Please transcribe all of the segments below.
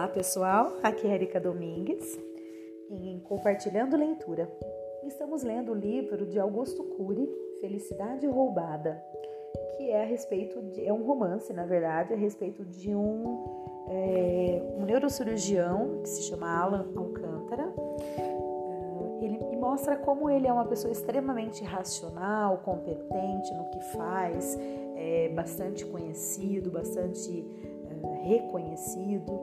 Olá pessoal, aqui é Erika Domingues em Compartilhando Leitura. Estamos lendo o livro de Augusto Cury, Felicidade Roubada, que é a respeito de, é um romance, na verdade, a respeito de um, é, um neurocirurgião que se chama Alan Alcântara. É, ele mostra como ele é uma pessoa extremamente racional, competente no que faz, é bastante conhecido, bastante reconhecido.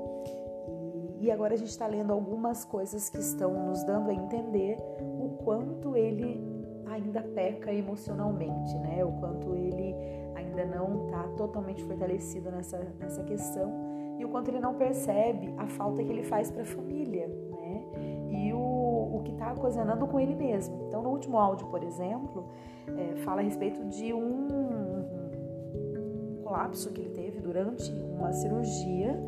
E, agora a gente está lendo algumas coisas que estão nos dando a entender o quanto ele ainda peca emocionalmente, né? O quanto ele ainda não está totalmente fortalecido nessa, nessa questão e o quanto ele não percebe a falta que ele faz para a família, né? E o, o que está ocasionando com ele mesmo. Então, no último áudio, por exemplo, é, fala a respeito de um, um colapso que ele teve durante uma cirurgia,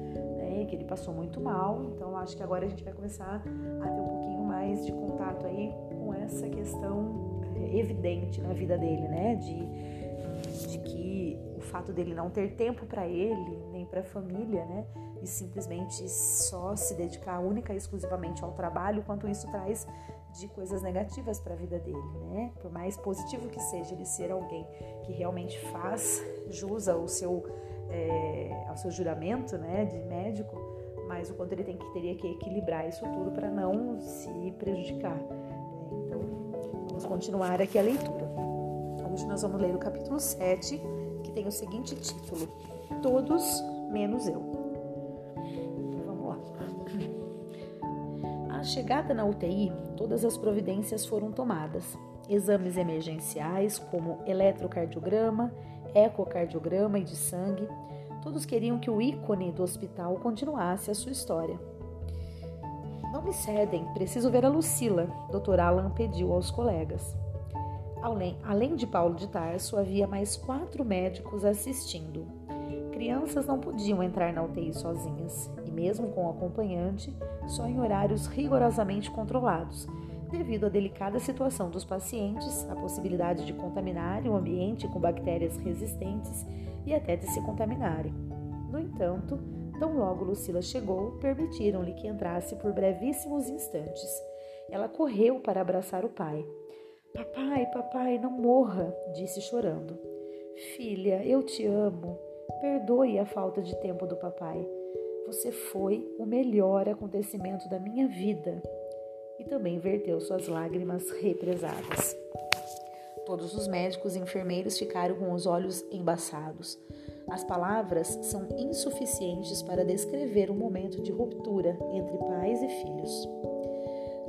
que ele passou muito mal. Então acho que agora a gente vai começar a ter um pouquinho mais de contato aí com essa questão é, evidente na vida dele, né, de, de que o fato dele não ter tempo para ele nem para a família, né, e simplesmente só se dedicar única e exclusivamente ao trabalho, quanto isso traz de coisas negativas para a vida dele, né? Por mais positivo que seja ele ser alguém que realmente faz jus ao seu é, ao seu juramento né, de médico, mas o quanto ele tem que, teria que equilibrar isso tudo para não se prejudicar. Né? Então, vamos continuar aqui a leitura. Hoje nós vamos ler o capítulo 7, que tem o seguinte título: Todos menos eu. Então, vamos lá. A chegada na UTI, todas as providências foram tomadas. Exames emergenciais, como eletrocardiograma, ecocardiograma e de sangue, todos queriam que o ícone do hospital continuasse a sua história. Não me cedem, preciso ver a Lucila, Dr. Alan pediu aos colegas. Além, de Paulo de Tarso, havia mais quatro médicos assistindo. Crianças não podiam entrar na UTI sozinhas, e mesmo com o acompanhante, só em horários rigorosamente controlados, devido à delicada situação dos pacientes, a possibilidade de contaminar o ambiente com bactérias resistentes e até de se contaminarem. No entanto, tão logo Lucila chegou, permitiram-lhe que entrasse por brevíssimos instantes. Ela correu para abraçar o pai. Papai, papai, não morra, disse chorando. Filha, eu te amo. Perdoe a falta de tempo do papai. Você foi o melhor acontecimento da minha vida e também verteu suas lágrimas represadas. Todos os médicos e enfermeiros ficaram com os olhos embaçados. As palavras são insuficientes para descrever o um momento de ruptura entre pais e filhos.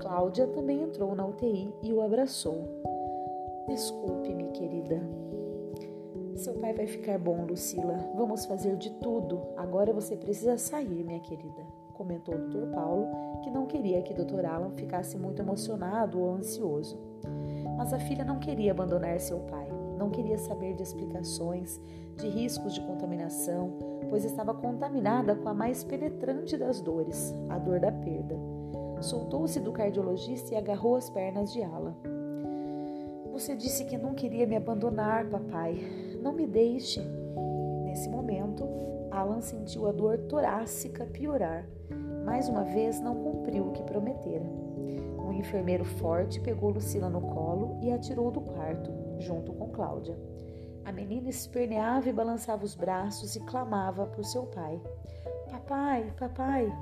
Cláudia também entrou na UTI e o abraçou. Desculpe-me, querida. Seu pai vai ficar bom, Lucila. Vamos fazer de tudo. Agora você precisa sair, minha querida comentou o Dr. Paulo, que não queria que Dr. Alan ficasse muito emocionado ou ansioso. Mas a filha não queria abandonar seu pai, não queria saber de explicações, de riscos de contaminação, pois estava contaminada com a mais penetrante das dores, a dor da perda. Soltou-se do cardiologista e agarrou as pernas de Alan. Você disse que não queria me abandonar, papai. Não me deixe. Nesse momento, Alan sentiu a dor torácica piorar. Mais uma vez, não cumpriu o que prometera. Um enfermeiro forte pegou Lucila no colo e a tirou do quarto, junto com Cláudia. A menina esperneava e balançava os braços e clamava por seu pai. Papai, papai!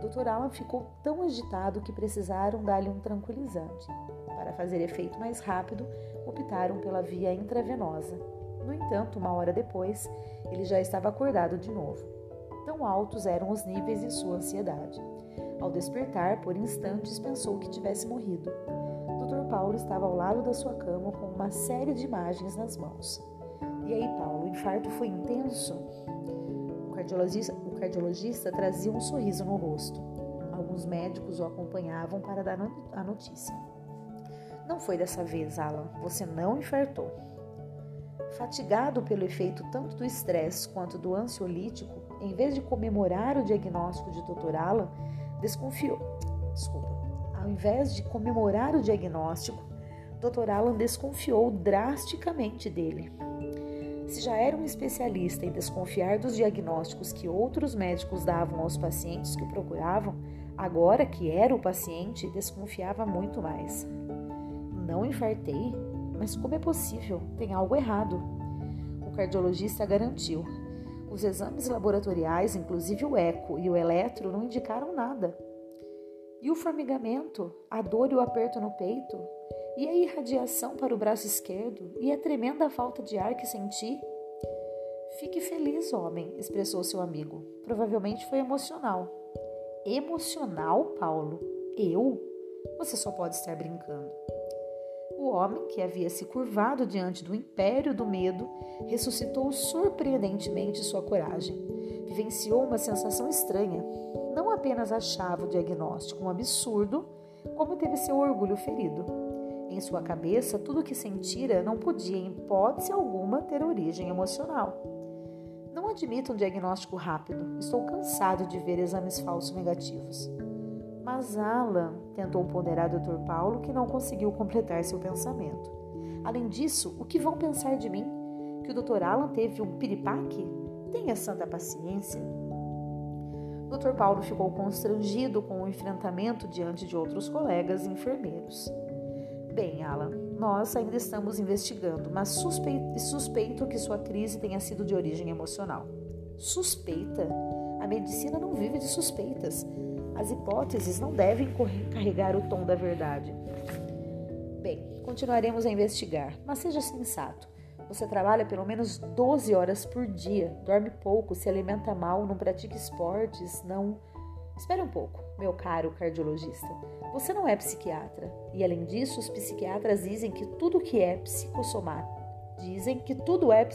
Dr. Alan ficou tão agitado que precisaram dar-lhe um tranquilizante. Para fazer efeito mais rápido, optaram pela via intravenosa. No entanto, uma hora depois, ele já estava acordado de novo. Tão altos eram os níveis de sua ansiedade. Ao despertar, por instantes pensou que tivesse morrido. Dr. Paulo estava ao lado da sua cama com uma série de imagens nas mãos. E aí, Paulo, o infarto foi intenso? O cardiologista, o cardiologista trazia um sorriso no rosto. Alguns médicos o acompanhavam para dar a notícia. Não foi dessa vez, Alan. Você não infartou. Fatigado pelo efeito tanto do estresse quanto do ansiolítico, em vez de comemorar o diagnóstico de Dr. Alan, desconfiou. Desculpa. Ao invés de comemorar o diagnóstico, Dr. Alan desconfiou drasticamente dele. Se já era um especialista em desconfiar dos diagnósticos que outros médicos davam aos pacientes que o procuravam, agora que era o paciente, desconfiava muito mais. Não infartei? Mas como é possível? Tem algo errado. O cardiologista garantiu. Os exames laboratoriais, inclusive o eco e o eletro, não indicaram nada. E o formigamento, a dor e o aperto no peito? E a irradiação para o braço esquerdo? E a tremenda falta de ar que senti? Fique feliz, homem, expressou seu amigo. Provavelmente foi emocional. Emocional, Paulo? Eu? Você só pode estar brincando. O homem, que havia se curvado diante do império do medo, ressuscitou surpreendentemente sua coragem. Vivenciou uma sensação estranha, não apenas achava o diagnóstico um absurdo, como teve seu orgulho ferido. Em sua cabeça, tudo o que sentira não podia, em hipótese alguma, ter origem emocional. Não admito um diagnóstico rápido. Estou cansado de ver exames falsos negativos. Mas Alan tentou ponderar Dr. Paulo, que não conseguiu completar seu pensamento. Além disso, o que vão pensar de mim? Que o Dr. Alan teve um piripaque? Tenha santa paciência. Dr. Paulo ficou constrangido com o enfrentamento diante de outros colegas enfermeiros. Bem, Alan, nós ainda estamos investigando, mas suspeito que sua crise tenha sido de origem emocional. Suspeita? A medicina não vive de suspeitas. As hipóteses não devem carregar o tom da verdade. Bem, continuaremos a investigar, mas seja sensato. Você trabalha pelo menos 12 horas por dia, dorme pouco, se alimenta mal, não pratica esportes, não. Espere um pouco, meu caro cardiologista. Você não é psiquiatra. E além disso, os psiquiatras dizem que tudo que é psicossomático. Dizem que tudo é.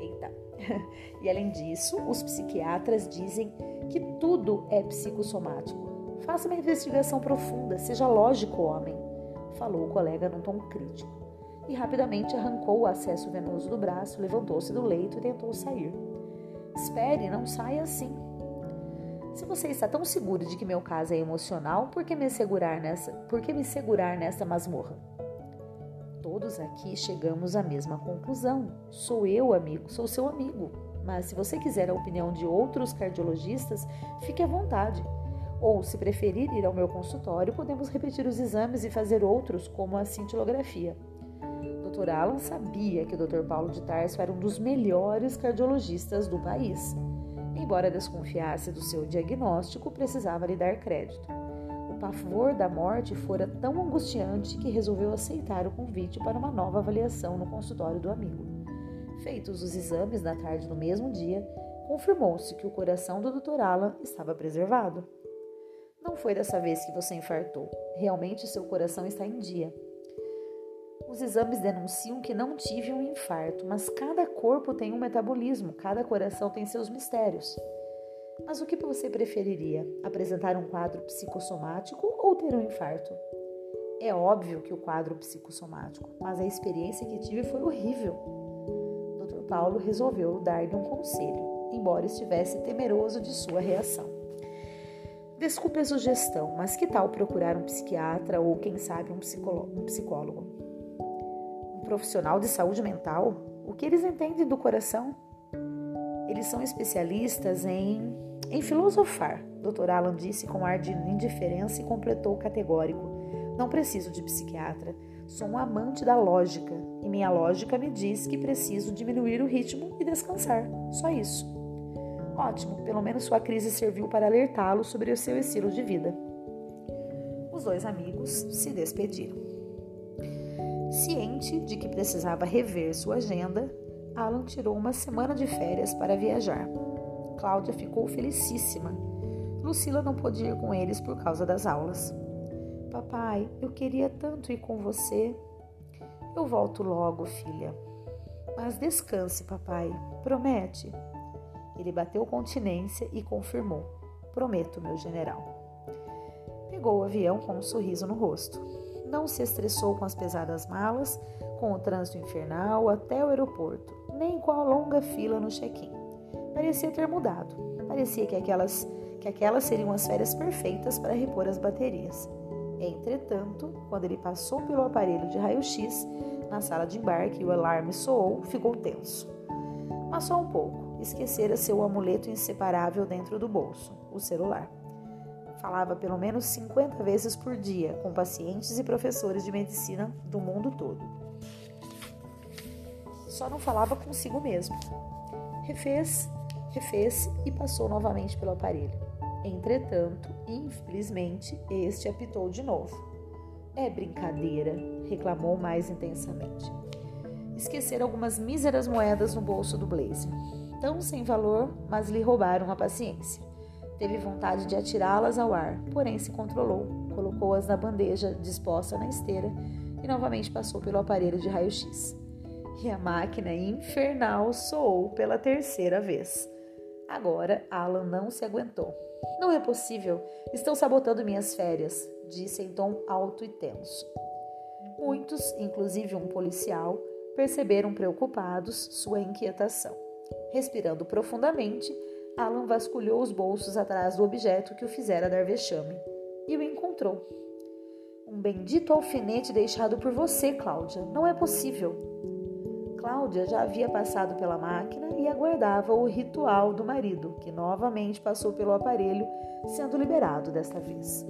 Eita. e além disso, os psiquiatras dizem que tudo é psicossomático. Faça uma investigação profunda, seja lógico, homem, falou o colega num tom crítico e rapidamente arrancou o acesso venoso do braço, levantou-se do leito e tentou sair. Espere, não saia assim. Se você está tão seguro de que meu caso é emocional, por que me segurar nessa, por que me segurar nessa masmorra? Todos aqui chegamos à mesma conclusão. Sou eu, amigo, sou seu amigo. Mas se você quiser a opinião de outros cardiologistas, fique à vontade. Ou, se preferir ir ao meu consultório, podemos repetir os exames e fazer outros, como a cintilografia. Dr. Alan sabia que o Dr. Paulo de Tarso era um dos melhores cardiologistas do país. Embora desconfiasse do seu diagnóstico, precisava lhe dar crédito. O pavor da morte fora tão angustiante que resolveu aceitar o convite para uma nova avaliação no consultório do amigo. Feitos os exames na tarde do mesmo dia, confirmou-se que o coração do Dr. Alan estava preservado. Não foi dessa vez que você infartou. Realmente seu coração está em dia. Os exames denunciam que não tive um infarto, mas cada corpo tem um metabolismo, cada coração tem seus mistérios. Mas o que você preferiria? Apresentar um quadro psicossomático ou ter um infarto? É óbvio que o quadro psicossomático, mas a experiência que tive foi horrível. Paulo resolveu dar-lhe um conselho, embora estivesse temeroso de sua reação. Desculpe a sugestão, mas que tal procurar um psiquiatra ou, quem sabe, um, um psicólogo? profissional de saúde mental, o que eles entendem do coração? Eles são especialistas em, em filosofar, Dr. Alan disse com ar de indiferença e completou categórico. Não preciso de psiquiatra. Sou um amante da lógica e minha lógica me diz que preciso diminuir o ritmo e descansar. Só isso. Ótimo, pelo menos sua crise serviu para alertá-lo sobre o seu estilo de vida. Os dois amigos se despediram. Ciente de que precisava rever sua agenda, Alan tirou uma semana de férias para viajar. Cláudia ficou felicíssima. Lucila não pôde ir com eles por causa das aulas. Papai, eu queria tanto ir com você. Eu volto logo, filha. Mas descanse, papai. Promete? Ele bateu continência e confirmou: Prometo, meu general. Pegou o avião com um sorriso no rosto não se estressou com as pesadas malas, com o trânsito infernal até o aeroporto, nem com a longa fila no check-in. Parecia ter mudado. Parecia que aquelas, que aquelas seriam as férias perfeitas para repor as baterias. Entretanto, quando ele passou pelo aparelho de raio-x na sala de embarque e o alarme soou, ficou tenso. Mas só um pouco. Esquecera seu amuleto inseparável dentro do bolso, o celular. Falava pelo menos 50 vezes por dia com pacientes e professores de medicina do mundo todo. Só não falava consigo mesmo. Refez, refez e passou novamente pelo aparelho. Entretanto, infelizmente, este apitou de novo. É brincadeira, reclamou mais intensamente. Esquecer algumas míseras moedas no bolso do blazer. Tão sem valor, mas lhe roubaram a paciência. Teve vontade de atirá-las ao ar, porém se controlou, colocou-as na bandeja disposta na esteira e novamente passou pelo aparelho de raio-x. E a máquina infernal soou pela terceira vez. Agora Alan não se aguentou. Não é possível, estão sabotando minhas férias, disse em tom alto e tenso. Muitos, inclusive um policial, perceberam preocupados sua inquietação. Respirando profundamente, Alan vasculhou os bolsos atrás do objeto que o fizera dar vexame e o encontrou. Um bendito alfinete deixado por você, Cláudia. Não é possível. Cláudia já havia passado pela máquina e aguardava o ritual do marido, que novamente passou pelo aparelho, sendo liberado desta vez.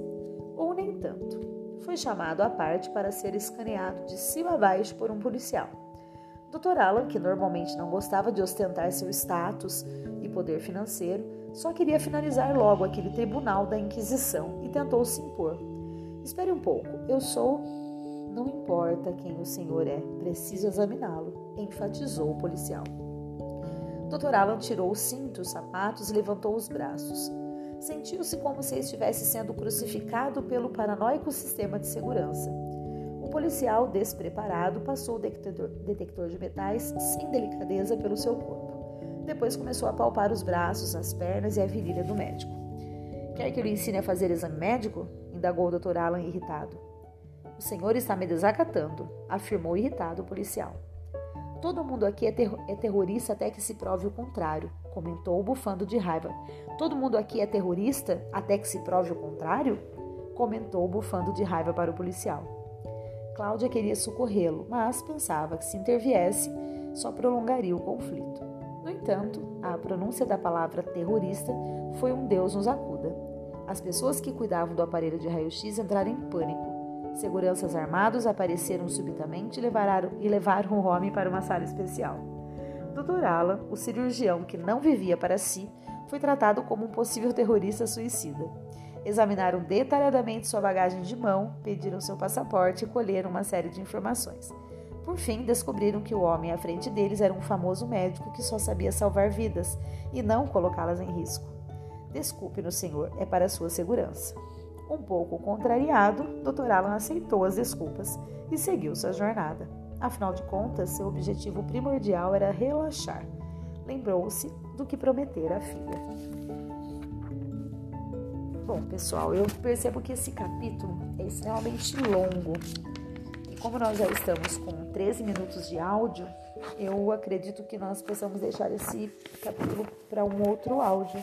Ou nem tanto. Foi chamado à parte para ser escaneado de cima a baixo por um policial. Dr. Alan, que normalmente não gostava de ostentar seu status e poder financeiro, só queria finalizar logo aquele tribunal da Inquisição e tentou se impor. Espere um pouco, eu sou. Não importa quem o senhor é, preciso examiná-lo, enfatizou o policial. Dr. Alan tirou o cinto, os sapatos e levantou os braços. Sentiu-se como se estivesse sendo crucificado pelo paranoico sistema de segurança policial despreparado passou o detector, detector de metais sem delicadeza pelo seu corpo. Depois começou a palpar os braços, as pernas e a virilha do médico. Quer que eu lhe ensine a fazer exame médico? indagou o Dr. Alan irritado. O senhor está me desacatando, afirmou irritado o policial. Todo mundo aqui é, ter é, terrorista até que se prove o contrário, comentou bufando de raiva. Todo mundo aqui é terrorista até que se prove o contrário? comentou bufando de raiva para o policial. Cláudia queria socorrê-lo, mas pensava que se interviesse, só prolongaria o conflito. No entanto, a pronúncia da palavra terrorista foi um Deus nos acuda. As pessoas que cuidavam do aparelho de raio-x entraram em pânico. Seguranças armados apareceram subitamente e levaram, o homem para uma sala especial. Dr. Alan, o cirurgião que não vivia para si, foi tratado como um possível terrorista suicida. Examinaram detalhadamente sua bagagem de mão, pediram seu passaporte e colheram uma série de informações. Por fim, descobriram que o homem à frente deles era um famoso médico que só sabia salvar vidas e não colocá-las em risco. Desculpe-nos, senhor, é para sua segurança. Um pouco contrariado, Dr. Alan aceitou as desculpas e seguiu sua jornada. Afinal de contas, seu objetivo primordial era relaxar. Lembrou-se do que prometera à filha. Bom, pessoal, eu percebo que esse capítulo é extremamente longo. E como nós já estamos com 13 minutos de áudio, eu acredito que nós possamos deixar esse capítulo para um outro áudio.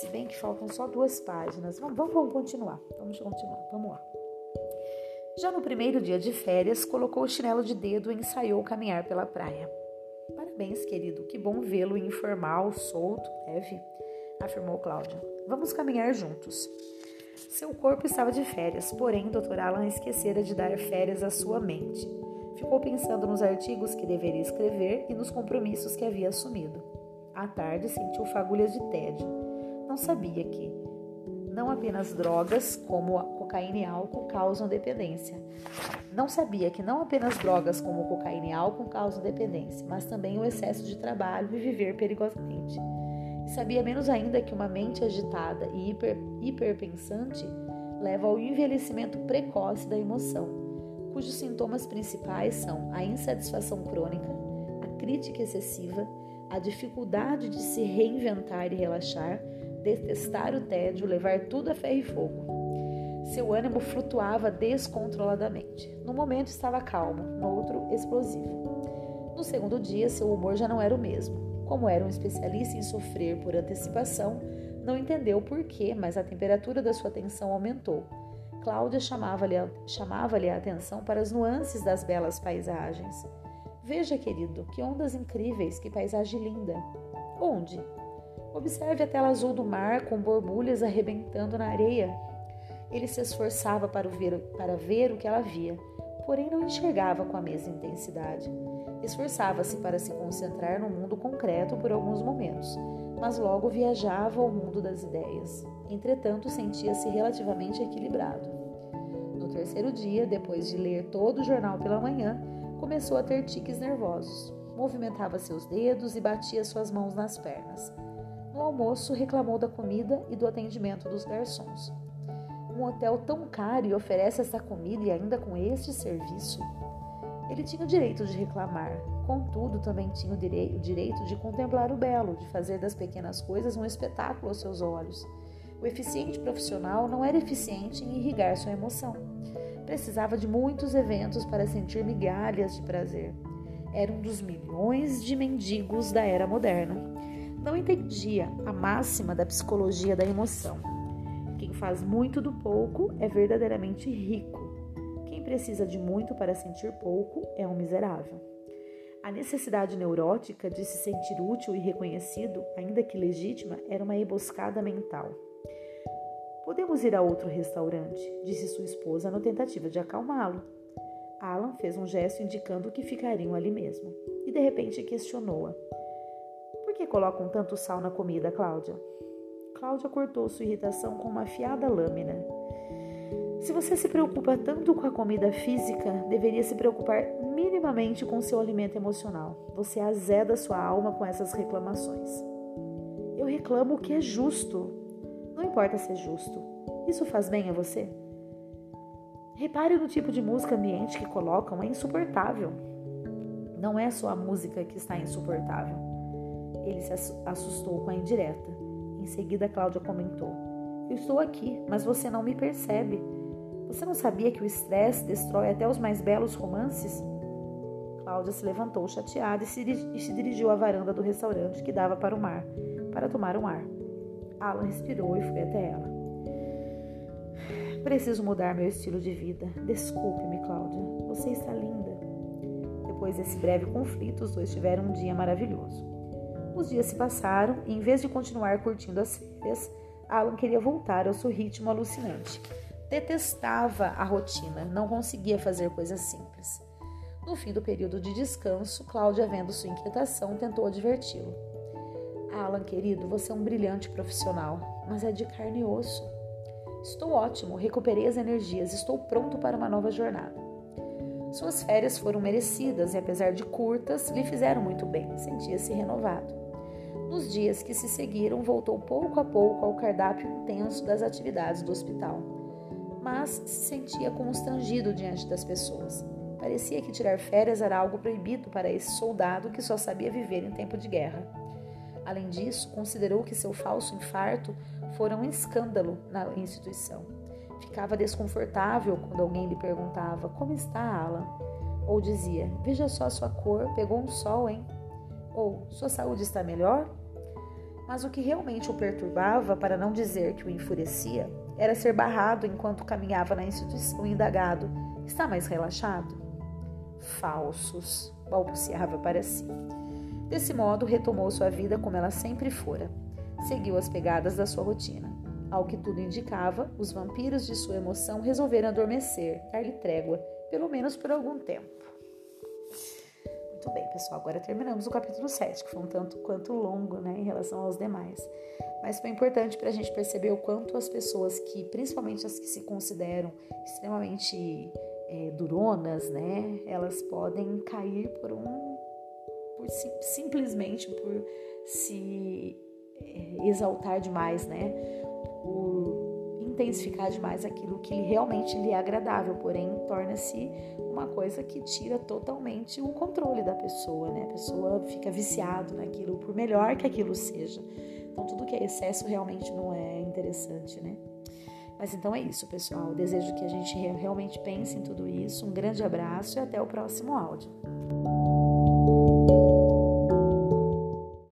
Se bem que faltam só duas páginas. Vamos, vamos, vamos continuar. Vamos continuar. Vamos lá. Já no primeiro dia de férias, colocou o chinelo de dedo e ensaiou caminhar pela praia. Parabéns, querido. Que bom vê-lo informal, solto, leve afirmou Cláudia. Vamos caminhar juntos. Seu corpo estava de férias, porém Dr. Alan esquecera de dar férias à sua mente. Ficou pensando nos artigos que deveria escrever e nos compromissos que havia assumido. À tarde sentiu fagulhas de tédio. Não sabia que não apenas drogas, como a cocaína e álcool, causam dependência. Não sabia que não apenas drogas como cocaína e álcool causam dependência, mas também o excesso de trabalho e viver perigosamente sabia menos ainda que uma mente agitada e hiper, hiperpensante leva ao envelhecimento precoce da emoção, cujos sintomas principais são a insatisfação crônica, a crítica excessiva, a dificuldade de se reinventar e relaxar, detestar o tédio, levar tudo a ferro e fogo. Seu ânimo flutuava descontroladamente. No momento estava calmo, no outro explosivo. No segundo dia, seu humor já não era o mesmo. Como era um especialista em sofrer por antecipação, não entendeu por quê, mas a temperatura da sua atenção aumentou. Cláudia chamava-lhe chamava a atenção para as nuances das belas paisagens. Veja, querido, que ondas incríveis, que paisagem linda. Onde? Observe a tela azul do mar com borbulhas arrebentando na areia. Ele se esforçava para ver, para ver o que ela via, porém não enxergava com a mesma intensidade. Esforçava-se para se concentrar no mundo concreto por alguns momentos, mas logo viajava ao mundo das ideias. Entretanto, sentia-se relativamente equilibrado. No terceiro dia, depois de ler todo o jornal pela manhã, começou a ter tiques nervosos. Movimentava seus dedos e batia suas mãos nas pernas. No almoço, reclamou da comida e do atendimento dos garçons. Um hotel tão caro e oferece essa comida e ainda com este serviço? Ele tinha o direito de reclamar, contudo, também tinha o direito de contemplar o belo, de fazer das pequenas coisas um espetáculo aos seus olhos. O eficiente profissional não era eficiente em irrigar sua emoção. Precisava de muitos eventos para sentir migalhas de prazer. Era um dos milhões de mendigos da era moderna. Não entendia a máxima da psicologia da emoção. Quem faz muito do pouco é verdadeiramente rico precisa de muito para sentir pouco é um miserável. A necessidade neurótica de se sentir útil e reconhecido, ainda que legítima, era uma emboscada mental. Podemos ir a outro restaurante, disse sua esposa na tentativa de acalmá-lo. Alan fez um gesto indicando que ficariam ali mesmo e de repente questionou-a. Que colocam tanto sal na comida, Cláudia? Cláudia cortou sua irritação com uma afiada lâmina. Se você se preocupa tanto com a comida física, deveria se preocupar minimamente com seu alimento emocional. Você azeda sua alma com essas reclamações. Eu reclamo o que é justo. Não importa se é justo. Isso faz bem a você? Repare no tipo de música ambiente que colocam, é insuportável. Não é só a música que está insuportável. Ele se assustou com a indireta. Em seguida, Cláudia comentou: Eu estou aqui, mas você não me percebe. Você não sabia que o estresse destrói até os mais belos romances? Cláudia se levantou chateada e se, dirigiu à varanda do restaurante que dava para o mar, para tomar um ar. Alan respirou e foi até ela. Preciso mudar meu estilo de vida. Desculpe-me, Cláudia. Você está linda. Depois desse breve conflito, os dois tiveram um dia maravilhoso. Os dias se passaram e, em vez de continuar curtindo as férias, Alan queria voltar ao seu ritmo alucinante. Detestava a rotina, não conseguia fazer coisas simples. No fim do período de descanso, Cláudia, vendo sua inquietação, tentou adverti-lo. Alan, querido, você é um brilhante profissional, mas é de carne e osso. Estou ótimo, recuperei as energias, estou pronto para uma nova jornada. Suas férias foram merecidas e, apesar de curtas, lhe fizeram muito bem, sentia-se renovado. Nos dias que se seguiram, voltou pouco a pouco ao cardápio intenso das atividades do hospital mas se sentia constrangido diante das pessoas. Parecia que tirar férias era algo proibido para esse soldado que só sabia viver em tempo de guerra. Além disso, considerou que seu falso infarto fora um escândalo na instituição. Ficava desconfortável quando alguém lhe perguntava: Como está, Alan? Ou dizia: Veja só a sua cor, pegou um sol, hein? Ou Sua saúde está melhor? Mas o que realmente o perturbava, para não dizer que o enfurecia, era ser barrado enquanto caminhava na instituição indagado. Está mais relaxado? Falsos, balbuciava para si. Desse modo, retomou sua vida como ela sempre fora. Seguiu as pegadas da sua rotina. Ao que tudo indicava, os vampiros de sua emoção resolveram adormecer, dar-lhe trégua, pelo menos por algum tempo. Muito bem, pessoal, agora terminamos o capítulo 7, que foi um tanto quanto longo né, em relação aos demais. Mas foi importante para a gente perceber o quanto as pessoas que, principalmente as que se consideram extremamente é, duronas, né, elas podem cair por um. Por, simplesmente por se é, exaltar demais, né? Por intensificar demais aquilo que realmente lhe é agradável, porém torna-se uma coisa que tira totalmente o controle da pessoa, né? A pessoa fica viciado naquilo, por melhor que aquilo seja. Então tudo que é excesso realmente não é interessante, né? Mas então é isso, pessoal. desejo que a gente realmente pense em tudo isso. Um grande abraço e até o próximo áudio.